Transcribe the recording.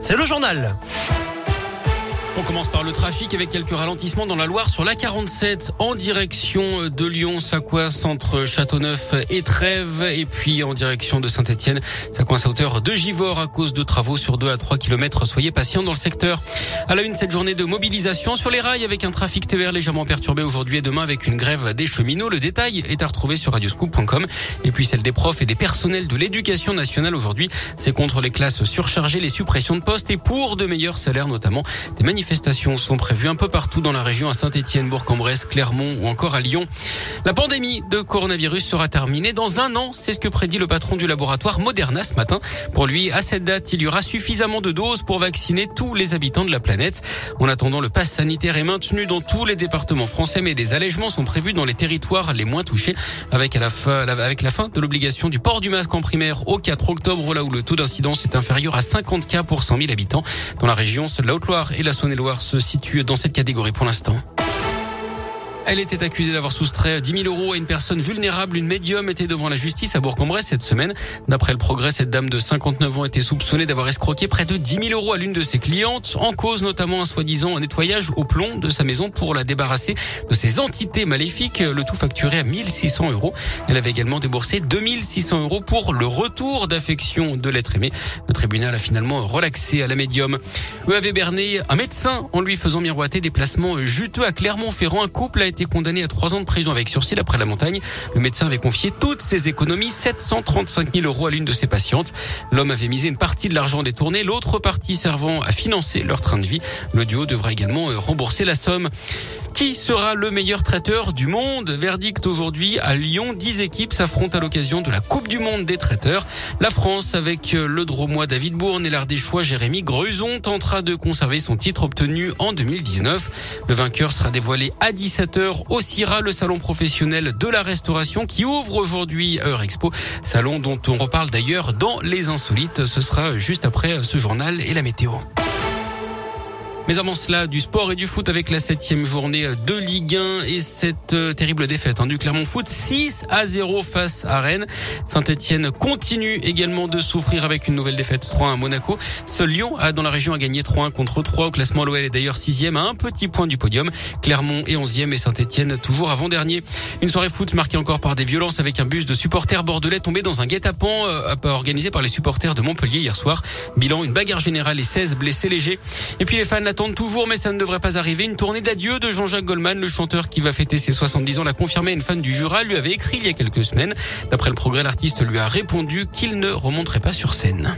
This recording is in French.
C'est le journal. On commence par le trafic avec quelques ralentissements dans la Loire sur la 47 en direction de Lyon. Ça coince entre Châteauneuf et Trèves et puis en direction de Saint-Etienne. Ça coince à hauteur de Givors à cause de travaux sur 2 à 3 km. Soyez patients dans le secteur. À la une, cette journée de mobilisation sur les rails avec un trafic TER légèrement perturbé aujourd'hui et demain avec une grève des cheminots. Le détail est à retrouver sur radioscoop.com et puis celle des profs et des personnels de l'éducation nationale aujourd'hui. C'est contre les classes surchargées, les suppressions de postes et pour de meilleurs salaires notamment. Des manifestations manifestations sont prévues un peu partout dans la région, à Saint-Etienne, Bourg-en-Bresse, Clermont ou encore à Lyon. La pandémie de coronavirus sera terminée dans un an, c'est ce que prédit le patron du laboratoire Moderna ce matin. Pour lui, à cette date, il y aura suffisamment de doses pour vacciner tous les habitants de la planète. En attendant, le pass sanitaire est maintenu dans tous les départements français, mais des allègements sont prévus dans les territoires les moins touchés, avec, à la, fin, avec la fin de l'obligation du port du masque en primaire au 4 octobre, là où le taux d'incidence est inférieur à 50 cas pour 100 000 habitants. Dans la région, seule la Haute-Loire et la saône se situe dans cette catégorie pour l'instant. Elle était accusée d'avoir soustrait 10 000 euros à une personne vulnérable. Une médium était devant la justice à Bourg-en-Bresse cette semaine. D'après le progrès, cette dame de 59 ans était soupçonnée d'avoir escroqué près de 10 000 euros à l'une de ses clientes. En cause notamment un soi-disant nettoyage au plomb de sa maison pour la débarrasser de ses entités maléfiques. Le tout facturé à 1600 euros. Elle avait également déboursé 2600 euros pour le retour d'affection de l'être aimé. Le tribunal a finalement relaxé à la médium. E avait berné un médecin en lui faisant miroiter des placements juteux à Clermont-Ferrand. Un couple a été condamné à trois ans de prison avec sursis après la montagne. Le médecin avait confié toutes ses économies, 735 000 euros à l'une de ses patientes. L'homme avait misé une partie de l'argent détourné, l'autre partie servant à financer leur train de vie. Le duo devra également euh, rembourser la somme. Qui sera le meilleur traiteur du monde Verdict aujourd'hui à Lyon. Dix équipes s'affrontent à l'occasion de la Coupe du Monde des traiteurs. La France, avec euh, le Dromois David Bourne et l'Ardéchois Jérémy Greuson, tentera de conserver son titre obtenu en 2019. Le vainqueur sera dévoilé à 17h au CIRA, le salon professionnel de la restauration qui ouvre aujourd'hui Heure Expo. Salon dont on reparle d'ailleurs dans Les Insolites. Ce sera juste après ce journal et la météo. Mais avant cela, du sport et du foot avec la septième journée de Ligue 1 et cette euh, terrible défaite hein, du Clermont Foot 6 à 0 face à Rennes. Saint-Etienne continue également de souffrir avec une nouvelle défaite 3 à Monaco. Seul Lyon a dans la région a gagné 3-1 contre 3 au classement. L'OL est d'ailleurs sixième à un petit point du podium. Clermont est onzième et Saint-Etienne toujours avant-dernier. Une soirée foot marquée encore par des violences avec un bus de supporters bordelais tombé dans un guet-apens euh, organisé par les supporters de Montpellier hier soir. Bilan, une bagarre générale et 16 blessés légers. Et puis les fans toujours, mais ça ne devrait pas arriver. Une tournée d'adieu de Jean-Jacques Goldman, le chanteur qui va fêter ses 70 ans, l'a confirmé une fan du Jura, lui avait écrit il y a quelques semaines. D'après le progrès, l'artiste lui a répondu qu'il ne remonterait pas sur scène.